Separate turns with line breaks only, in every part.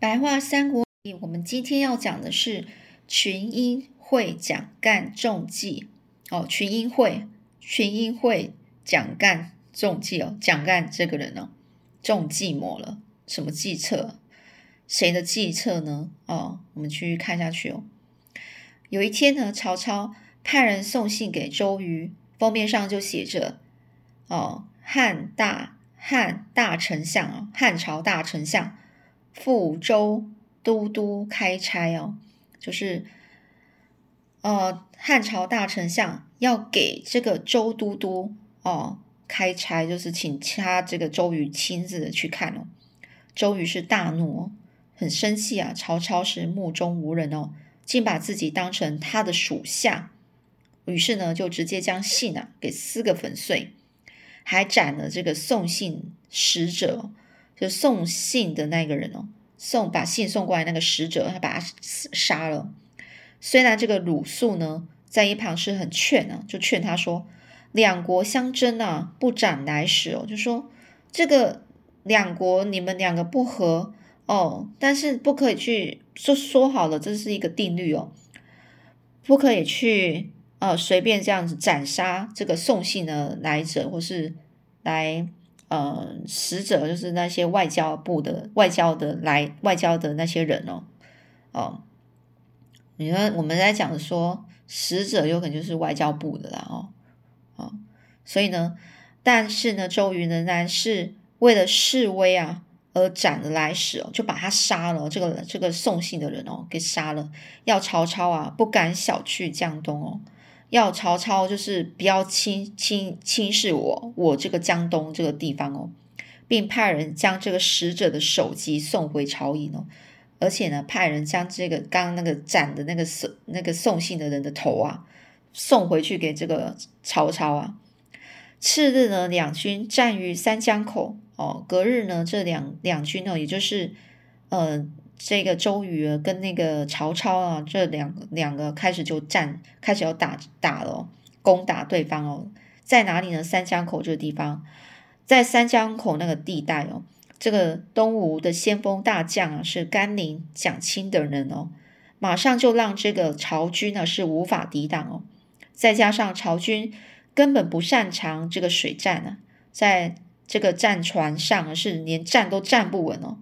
白话三国里，我们今天要讲的是群英会蒋干中计哦。群英会，群英会蒋干中计哦。蒋干这个人呢，中计谋了，什么计策？谁的计策呢？哦，我们继续看下去哦。有一天呢，曹操派人送信给周瑜，封面上就写着：“哦，汉大汉大丞相啊，汉朝大丞相。”赴州都督开差哦，就是呃汉朝大丞相要给这个周都督哦开差，就是请他这个周瑜亲自去看哦。周瑜是大怒哦，很生气啊。曹操是目中无人哦，竟把自己当成他的属下，于是呢就直接将信啊给撕个粉碎，还斩了这个送信使者。就送信的那个人哦，送把信送过来那个使者，他把他杀了。虽然这个鲁肃呢在一旁是很劝啊，就劝他说：“两国相争啊，不斩来使哦。”就说这个两国你们两个不和哦，但是不可以去说说好了，这是一个定律哦，不可以去呃随便这样子斩杀这个送信的来者，或是来。呃，使者就是那些外交部的外交的来外交的那些人哦，哦，你说我们在讲说使者有可能就是外交部的啦哦，哦，所以呢，但是呢，周瑜仍然是为了示威啊而斩了来使哦，就把他杀了，这个这个送信的人哦给杀了，要曹操啊不敢小觑江东哦。要曹操就是不要轻轻轻视我，我这个江东这个地方哦，并派人将这个使者的首级送回朝营哦，而且呢，派人将这个刚刚那个斩的那个送那个送信的人的头啊送回去给这个曹操啊。次日呢，两军战于三江口哦，隔日呢，这两两军呢，也就是呃。这个周瑜跟那个曹操啊，这两两个开始就战，开始要打打了，攻打对方哦。在哪里呢？三江口这个地方，在三江口那个地带哦。这个东吴的先锋大将啊，是甘宁、蒋钦等人哦，马上就让这个曹军呢是无法抵挡哦。再加上曹军根本不擅长这个水战啊，在这个战船上是连站都站不稳哦。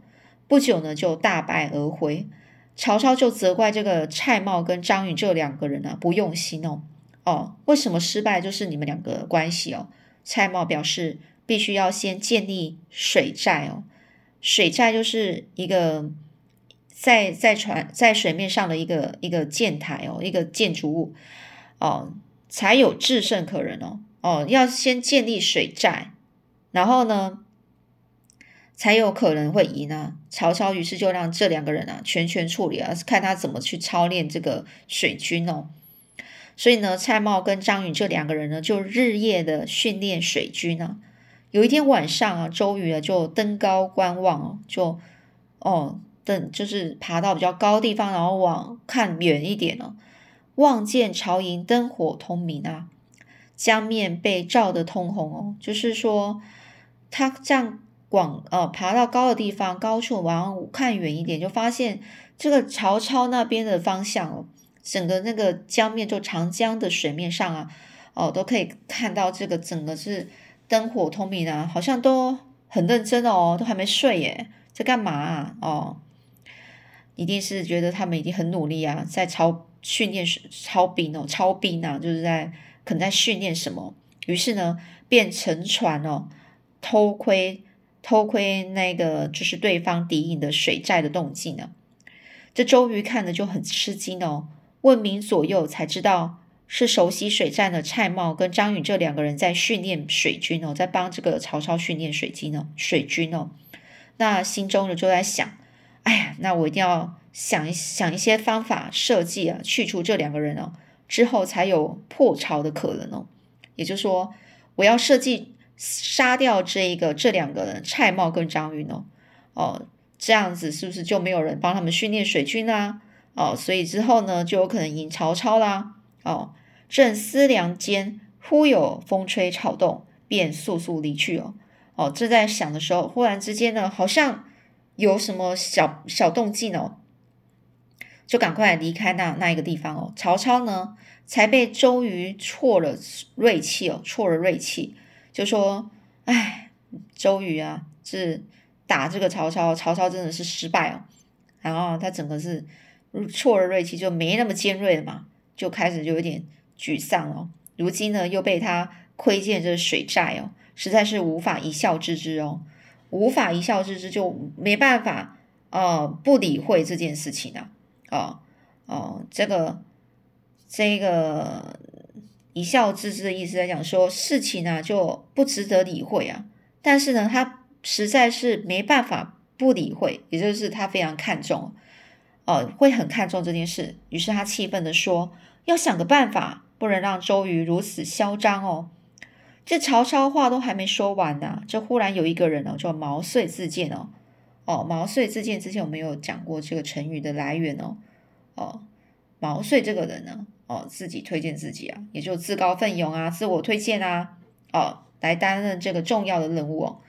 不久呢，就大败而回。曹操就责怪这个蔡瑁跟张允这两个人呢不用心哦哦，为什么失败就是你们两个关系哦？蔡瑁表示必须要先建立水寨哦，水寨就是一个在在船在水面上的一个一个建台哦，一个建筑物哦，才有制胜可人哦哦，要先建立水寨，然后呢？才有可能会赢啊！曹操于是就让这两个人啊全权处理啊，看他怎么去操练这个水军哦。所以呢，蔡瑁跟张允这两个人呢，就日夜的训练水军啊。有一天晚上啊，周瑜啊就登高观望哦，就哦登就是爬到比较高地方，然后往看远一点哦，望见朝营灯火通明啊，江面被照得通红哦，就是说他这样。广呃，爬到高的地方，高处往看远一点，就发现这个曹操那边的方向哦，整个那个江面，就长江的水面上啊，哦，都可以看到这个整个是灯火通明啊，好像都很认真哦，都还没睡耶，在干嘛啊？哦，一定是觉得他们已经很努力啊，在操训练操兵哦，操兵啊，就是在可能在训练什么，于是呢，便乘船哦，偷窥。偷窥那个就是对方敌营的水寨的动静呢，这周瑜看的就很吃惊哦。问明左右才知道是熟悉水战的蔡瑁跟张允这两个人在训练水军哦，在帮这个曹操训练水军哦，水军哦。那心中呢就在想，哎呀，那我一定要想一想一些方法设计啊，去除这两个人哦，之后才有破巢的可能哦。也就是说，我要设计。杀掉这一个这两个人蔡瑁跟张允哦哦，这样子是不是就没有人帮他们训练水军啦？哦，所以之后呢就有可能赢曹操啦。哦，正思量间，忽有风吹草动，便速速离去哦。哦，正在想的时候，忽然之间呢，好像有什么小小动静哦，就赶快离开那那一个地方哦。曹操呢，才被周瑜挫了锐气哦，挫了锐气，就说：“哎，周瑜啊，是打这个曹操，曹操真的是失败哦。然后他整个是挫了锐气，就没那么尖锐了嘛，就开始就有点沮丧哦。如今呢，又被他窥见这水寨哦，实在是无法一笑置之哦。”无法一笑置之，就没办法，呃，不理会这件事情啊，哦哦，这个这个一笑置之的意思在讲说事情呢就不值得理会啊，但是呢，他实在是没办法不理会，也就是他非常看重，哦，会很看重这件事，于是他气愤的说，要想个办法，不能让周瑜如此嚣张哦。这曹操话都还没说完呢，这忽然有一个人哦，叫毛遂自荐哦。哦，毛遂自荐之前我们有讲过这个成语的来源哦。哦，毛遂这个人呢，哦，自己推荐自己啊，也就自告奋勇啊，自我推荐啊，哦，来担任这个重要的任务哦。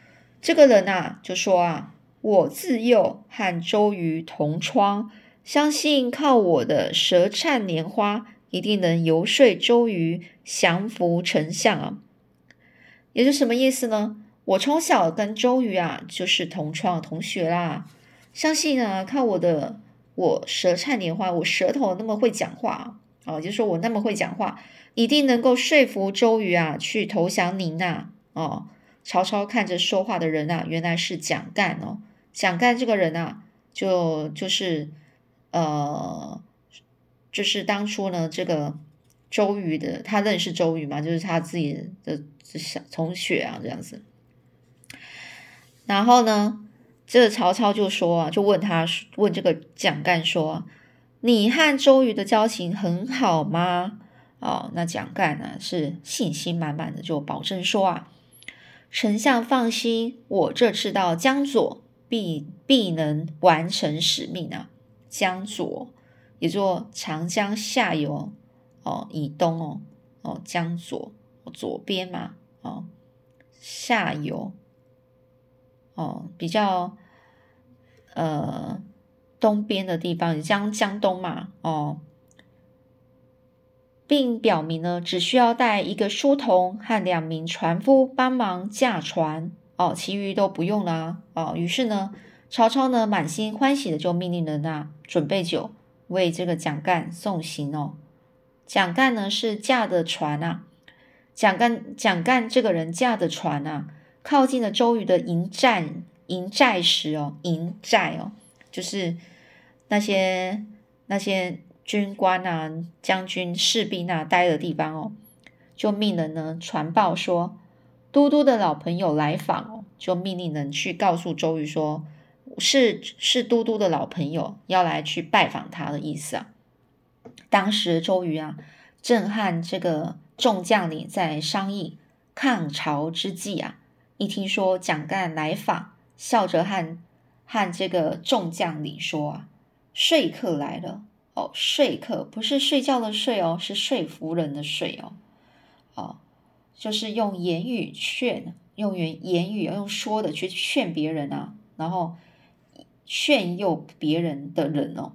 这个人呐，就说啊，我自幼和周瑜同窗，相信靠我的舌灿莲花，一定能游说周瑜降服丞相啊。也是什么意思呢？我从小跟周瑜啊，就是同窗同学啦。相信啊，靠我的我舌灿莲花，我舌头那么会讲话哦，就说我那么会讲话，一定能够说服周瑜啊去投降您呐。哦，曹操看着说话的人啊，原来是蒋干哦。蒋干这个人啊，就就是呃，就是当初呢，这个周瑜的他认识周瑜嘛，就是他自己的。小同学啊，这样子。然后呢，这曹操就说啊，就问他问这个蒋干说：“你和周瑜的交情很好吗？”哦，那蒋干呢是信心满满的，就保证说啊：“丞相放心，我这次到江左，必必能完成使命啊。江左也做长江下游哦，以东哦，哦，江左左边嘛。”哦，下游，哦，比较呃东边的地方，江江东嘛，哦，并表明呢，只需要带一个书童和两名船夫帮忙驾船，哦，其余都不用啦，哦，于是呢，曹操呢满心欢喜的就命令人啊准备酒为这个蒋干送行哦，蒋干呢是驾的船啊。蒋干蒋干这个人驾的船啊，靠近了周瑜的营寨营寨时哦，营寨哦，就是那些那些军官啊、将军、士兵啊待的地方哦，就命人呢传报说，都督的老朋友来访哦，就命令人去告诉周瑜说，是是都督的老朋友要来去拜访他的意思啊。当时周瑜啊，正和这个。众将领在商议抗曹之际啊，一听说蒋干来访，笑着和和这个众将领说啊：“说客来了哦，说客不是睡觉的睡哦，是说服人的说哦，哦，就是用言语劝，用言言语用说的去劝别人啊，然后劝诱别人的人哦，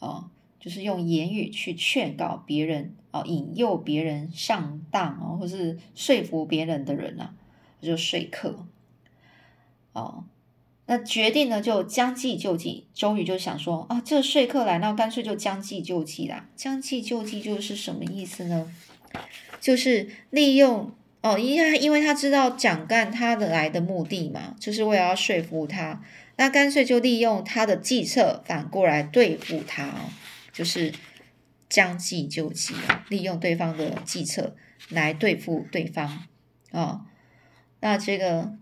哦。”就是用言语去劝告别人哦，引诱别人上当哦，或是说服别人的人啊，就说客哦。那决定呢，就将计就计。周瑜就想说啊，这说客来，那干脆就将计就计啦。将计就计就是什么意思呢？就是利用哦，因为因为他知道蒋干他的来的目的嘛，就是为了要说服他，那干脆就利用他的计策，反过来对付他哦。就是将计就计，利用对方的计策来对付对方啊。那这个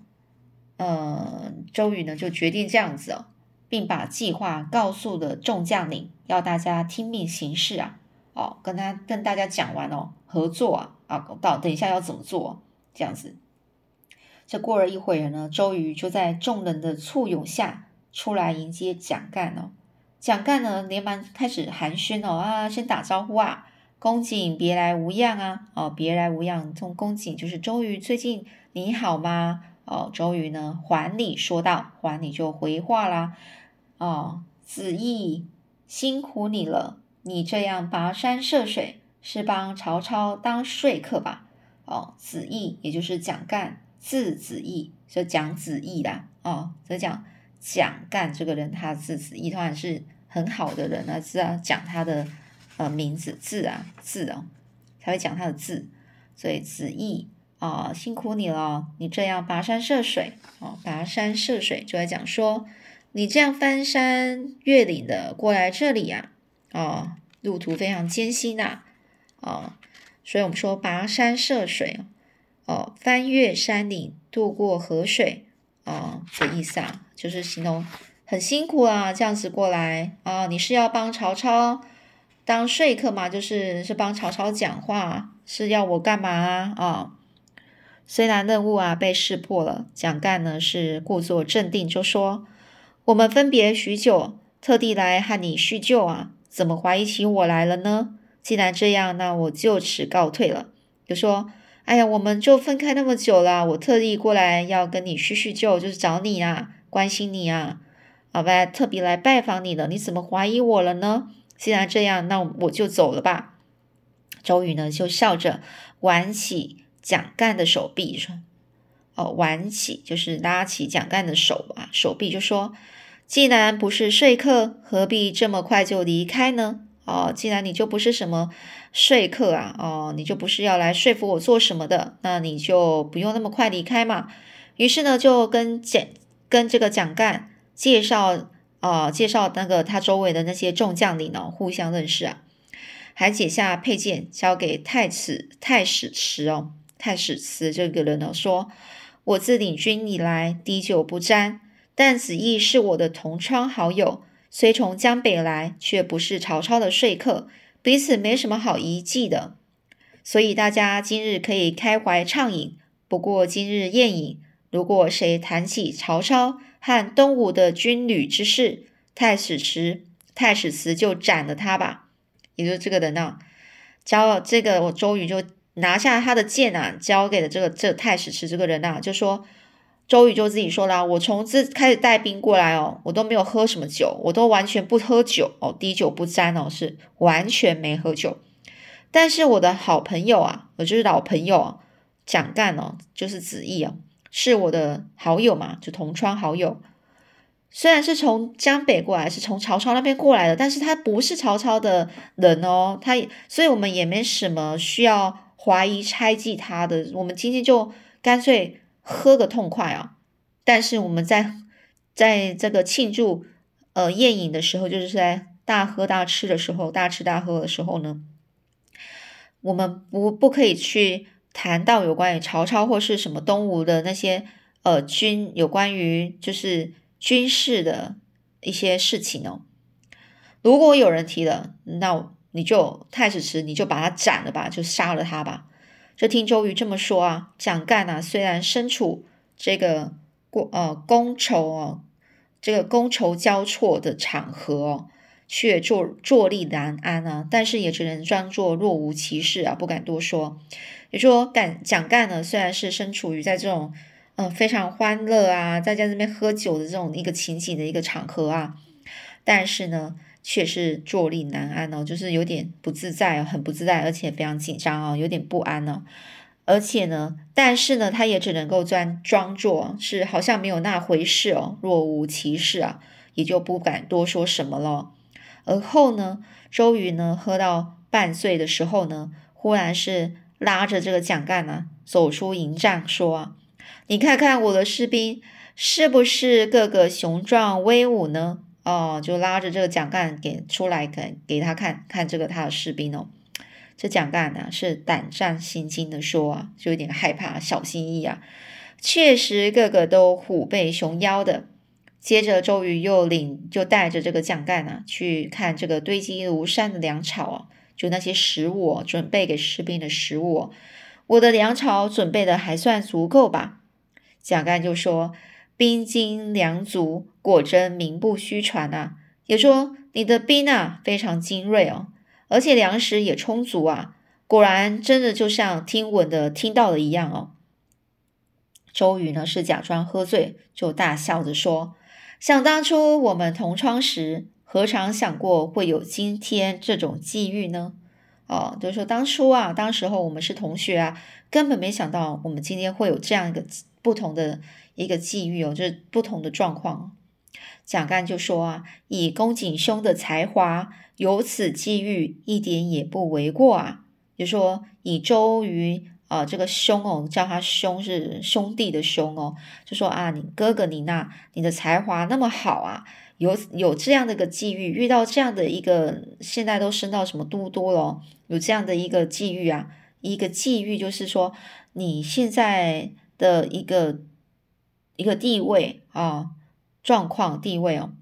呃，周瑜呢就决定这样子哦，并把计划告诉了众将领，要大家听命行事啊。哦，跟他跟大家讲完哦，合作啊啊，到等一下要怎么做这样子。这过了一会儿呢，周瑜就在众人的簇拥下出来迎接蒋干哦。蒋干呢，连忙开始寒暄哦啊，先打招呼啊，公瑾别来无恙啊，哦，别来无恙。从公瑾就是周瑜，最近你好吗？哦，周瑜呢还礼说道：“还礼就回话啦。哦，子义辛苦你了，你这样跋山涉水，是帮曹操当说客吧？哦，子义也就是蒋干，字子义，就蒋子义啦。哦，所以讲蒋干这个人，他字子义，当然是很好的人啊，是啊，讲他的呃名字字啊字哦，才会讲他的字，所以子义。”啊，辛苦你了！你这样跋山涉水，哦，跋山涉水就在讲说，你这样翻山越岭的过来这里呀，哦，路途非常艰辛呐，哦，所以我们说跋山涉水，哦，翻越山岭，渡过河水，哦，的意思啊，就是形容很辛苦啊，这样子过来啊，你是要帮曹操当说客吗？就是是帮曹操讲话，是要我干嘛啊？虽然任务啊被识破了，蒋干呢是故作镇定，就说：“我们分别许久，特地来和你叙旧啊，怎么怀疑起我来了呢？既然这样，那我就此告退了。”就说：“哎呀，我们就分开那么久了，我特地过来要跟你叙叙旧，就是找你啊，关心你啊，好吧，特别来拜访你的，你怎么怀疑我了呢？既然这样，那我就走了吧。”周瑜呢就笑着挽起。蒋干的手臂说：“哦，挽起就是拉起蒋干的手啊，手臂就说：既然不是说客，何必这么快就离开呢？哦，既然你就不是什么说客啊，哦，你就不是要来说服我做什么的，那你就不用那么快离开嘛。于是呢，就跟蒋跟这个蒋干介绍啊，介绍那个他周围的那些众将领呢，互相认识啊，还解下佩剑交给太史太史慈哦。”太史慈这个人呢说：“我自领军以来，滴酒不沾。但子义是我的同窗好友，虽从江北来，却不是曹操的说客，彼此没什么好疑忌的。所以大家今日可以开怀畅饮。不过今日宴饮，如果谁谈起曹操和东吴的军旅之事，太史慈太史慈就斩了他吧。也就这个人呢，交这个我周瑜就。”拿下他的剑啊，交给了这个这太史慈这个人啊，就说周瑜就自己说了，我从自开始带兵过来哦，我都没有喝什么酒，我都完全不喝酒哦，滴酒不沾哦，是完全没喝酒。但是我的好朋友啊，我就是老朋友啊，蒋干哦，就是子义哦，是我的好友嘛，就同窗好友。虽然是从江北过来，是从曹操那边过来的，但是他不是曹操的人哦，他，所以我们也没什么需要。怀疑猜忌他的，我们今天就干脆喝个痛快啊！但是我们在在这个庆祝呃宴饮的时候，就是在大喝大吃的时候，大吃大喝的时候呢，我们不不可以去谈到有关于曹操或是什么东吴的那些呃军有关于就是军事的一些事情哦。如果有人提了，那。你就太史慈，你就把他斩了吧，就杀了他吧。就听周瑜这么说啊，蒋干啊，虽然身处这个过呃觥筹哦，这个觥筹交错的场合哦，却坐坐立难安啊，但是也只能装作若无其事啊，不敢多说。也说干蒋干呢，虽然是身处于在这种嗯非常欢乐啊，大家这边喝酒的这种一个情景的一个场合啊，但是呢。却是坐立难安哦，就是有点不自在，很不自在，而且非常紧张哦，有点不安呢。而且呢，但是呢，他也只能够装装作是好像没有那回事哦，若无其事啊，也就不敢多说什么了。而后呢，周瑜呢喝到半醉的时候呢，忽然是拉着这个蒋干呢走出营帐，说：“你看看我的士兵是不是个个雄壮威武呢？”哦，就拉着这个蒋干给出来给给他看看这个他的士兵哦。这蒋干呢是胆战心惊的说啊，就有点害怕，小心翼翼啊。确实个个都虎背熊腰的。接着周瑜又领就带着这个蒋干啊去看这个堆积如山的粮草啊，就那些食物准备给士兵的食物。我的粮草准备的还算足够吧？蒋干就说。兵精粮足，果真名不虚传啊！也说你的兵啊非常精锐哦，而且粮食也充足啊，果然真的就像听闻的听到的一样哦。周瑜呢是假装喝醉，就大笑着说：“想当初我们同窗时，何尝想过会有今天这种际遇呢？哦，就是说当初啊，当时候我们是同学啊，根本没想到我们今天会有这样一个不同的一个际遇哦，就是不同的状况。”蒋干就说啊：“以公瑾兄的才华，有此际遇，一点也不为过啊。”就说以周瑜。啊，这个兄哦，叫他兄是兄弟的兄哦，就说啊，你哥哥你那你的才华那么好啊，有有这样的一个际遇，遇到这样的一个现在都升到什么都督了，有这样的一个际遇啊，一个际遇就是说你现在的一个一个地位啊状况地位哦，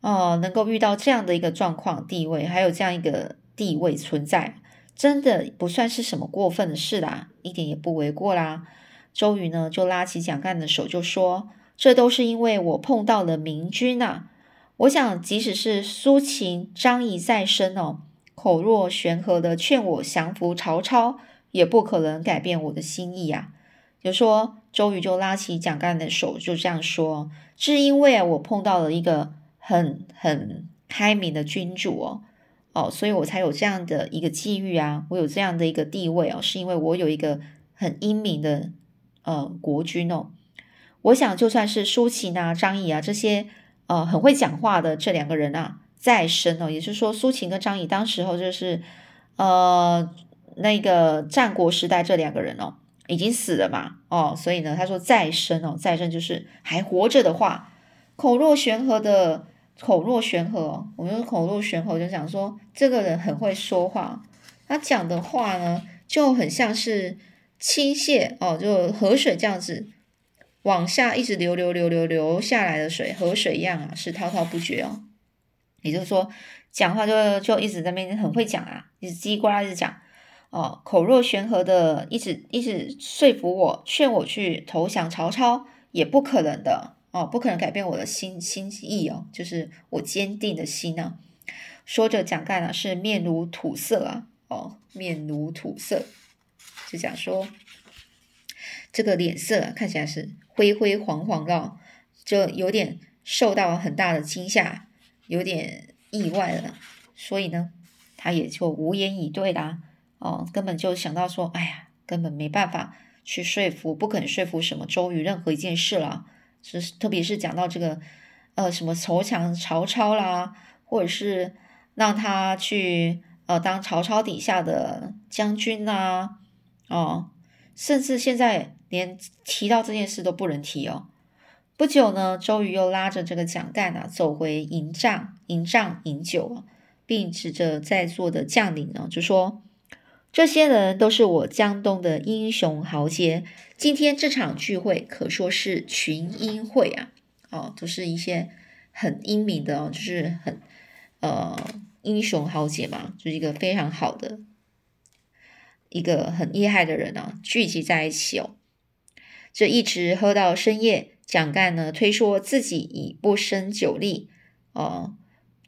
哦，能够遇到这样的一个状况地位，还有这样一个地位存在。真的不算是什么过分的事啦，一点也不为过啦。周瑜呢，就拉起蒋干的手，就说：“这都是因为我碰到了明君呐。我想，即使是苏秦、张仪在身哦，口若悬河的劝我降服曹操，也不可能改变我的心意呀。”就说周瑜就拉起蒋干的手，就这样说：“是因为，我碰到了一个很很开明的君主哦。”哦，所以我才有这样的一个机遇啊！我有这样的一个地位哦，是因为我有一个很英明的呃国君哦。我想，就算是舒淇啊、张仪啊这些呃很会讲话的这两个人啊在身哦，也就是说，苏秦跟张仪当时候就是呃那个战国时代这两个人哦已经死了嘛哦，所以呢，他说再生哦，再生就是还活着的话，口若悬河的。口若悬河，我们口若悬河就讲说这个人很会说话，他讲的话呢就很像是倾泻哦，就河水这样子往下一直流流流流流下来的水，河水一样啊，是滔滔不绝哦。也就是说，讲话就就一直在那边很会讲啊，一直叽呱一直讲哦，口若悬河的，一直一直说服我，劝我去投降曹操，也不可能的。哦，不可能改变我的心心意哦，就是我坚定的心呢。说着，蒋干呢是面如土色啊，哦，面如土色，就讲说这个脸色看起来是灰灰黄黄的，就有点受到很大的惊吓，有点意外了，所以呢，他也就无言以对啦。哦，根本就想到说，哎呀，根本没办法去说服，不肯说服什么周瑜任何一件事了。是，特别是讲到这个，呃，什么投降曹操啦，或者是让他去呃当曹操底下的将军呐，哦，甚至现在连提到这件事都不能提哦。不久呢，周瑜又拉着这个蒋干啊走回营帐，营帐饮酒，并指着在座的将领呢就说。这些人都是我江东的英雄豪杰，今天这场聚会可说是群英会啊！哦，都是一些很英明的哦，就是很呃英雄豪杰嘛，就是一个非常好的一个很厉害的人啊，聚集在一起哦。这一直喝到深夜，蒋干呢推说自己已不胜酒力，哦，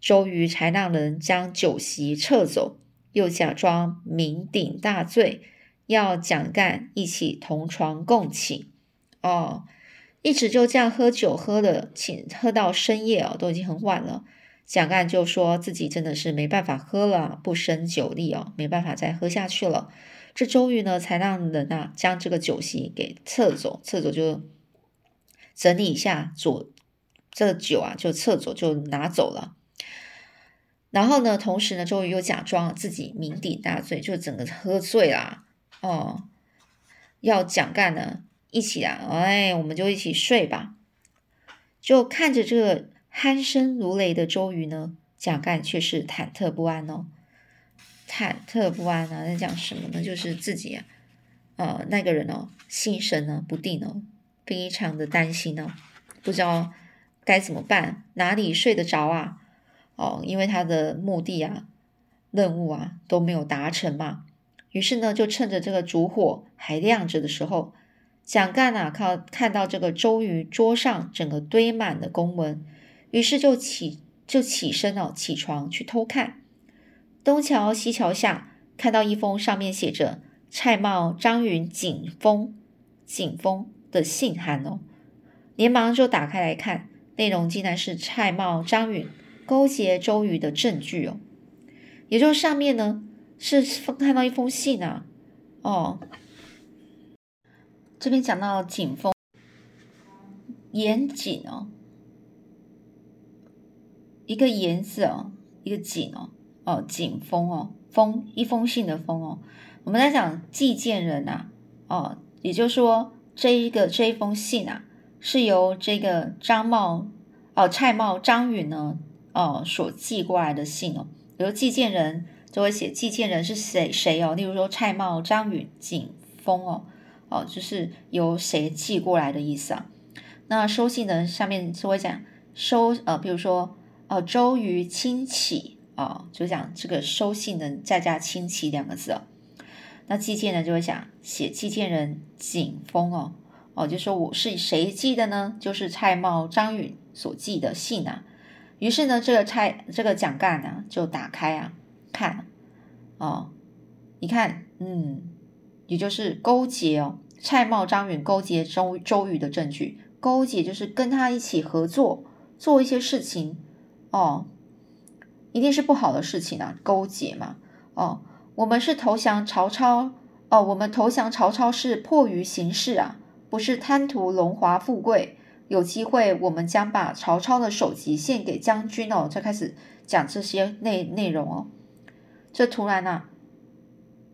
周瑜才让人将酒席撤走。又假装酩酊大醉，要蒋干一起同床共寝。哦，一直就这样喝酒，喝的请喝到深夜哦，都已经很晚了。蒋干就说自己真的是没办法喝了，不胜酒力哦，没办法再喝下去了。这周瑜呢，才让人啊将这个酒席给撤走，撤走就整理一下，左这酒啊就撤走，就拿走了。然后呢，同时呢，周瑜又假装自己酩酊大醉，就整个喝醉了哦。要蒋干呢一起啊，哎，我们就一起睡吧。就看着这个鼾声如雷的周瑜呢，蒋干却是忐忑不安哦。忐忑不安啊，在讲什么呢？就是自己啊，呃，那个人哦，心神呢不定哦，非常的担心哦，不知道该怎么办，哪里睡得着啊？哦，因为他的目的啊、任务啊都没有达成嘛，于是呢，就趁着这个烛火还亮着的时候，蒋干啊靠看到这个周瑜桌上整个堆满的公文，于是就起就起身哦，起床去偷看。东瞧西瞧下，看到一封上面写着“蔡瑁、张允景封景封的信函哦，连忙就打开来看，内容竟然是蔡瑁、张允勾结周瑜的证据哦。也就是上面呢是看到一封信啊，哦，这边讲到景封严谨哦，一个言字哦，一个景哦，哦，景封哦，封一封信的封哦。我们在讲寄件人呐，哦，也就是说这一个这一封信啊，是由这个张茂哦蔡瑁张允呢哦所寄过来的信哦。比如寄件人就会写寄件人是谁谁哦，例如说蔡瑁、张允、景丰哦，哦，就是由谁寄过来的意思啊。那收信人下面就会讲收呃，比如说呃周瑜亲启啊，就讲这个收信人再加亲启两个字哦。那寄件人就会讲写寄件人景丰哦哦，就说我是谁寄的呢？就是蔡瑁、张允所寄的信啊。于是呢，这个蔡这个蒋干呢，就打开啊看，哦，你看，嗯，也就是勾结哦，蔡瑁、张允勾结周周瑜的证据，勾结就是跟他一起合作做一些事情，哦，一定是不好的事情啊，勾结嘛，哦，我们是投降曹操，哦，我们投降曹操是迫于形势啊，不是贪图荣华富贵。有机会，我们将把曹操的首级献给将军哦。再开始讲这些内内容哦。这突然呐，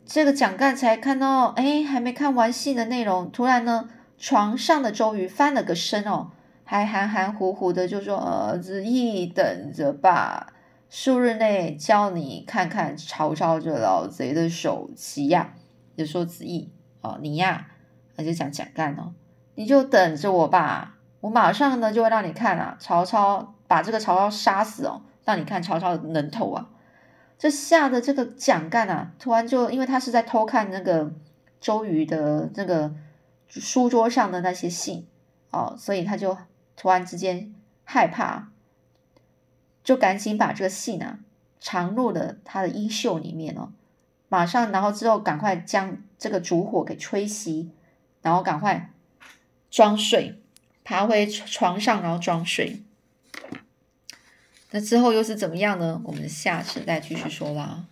这个蒋干才看到，哎，还没看完信的内容。突然呢，床上的周瑜翻了个身哦，还含含糊糊的就说：“呃子，义等着吧，数日内叫你看看曹操这老贼的首级呀。”就说子义哦，你呀，那就讲蒋干哦，你就等着我吧。我马上呢就会让你看啊，曹操把这个曹操杀死哦，让你看曹操的人头啊！这吓得这个蒋干啊，突然就因为他是在偷看那个周瑜的那个书桌上的那些信哦，所以他就突然之间害怕，就赶紧把这个信啊藏入了他的衣袖里面哦，马上然后之后赶快将这个烛火给吹熄，然后赶快装睡。爬回床上，然后装睡。那之后又是怎么样呢？我们下次再继续说啦。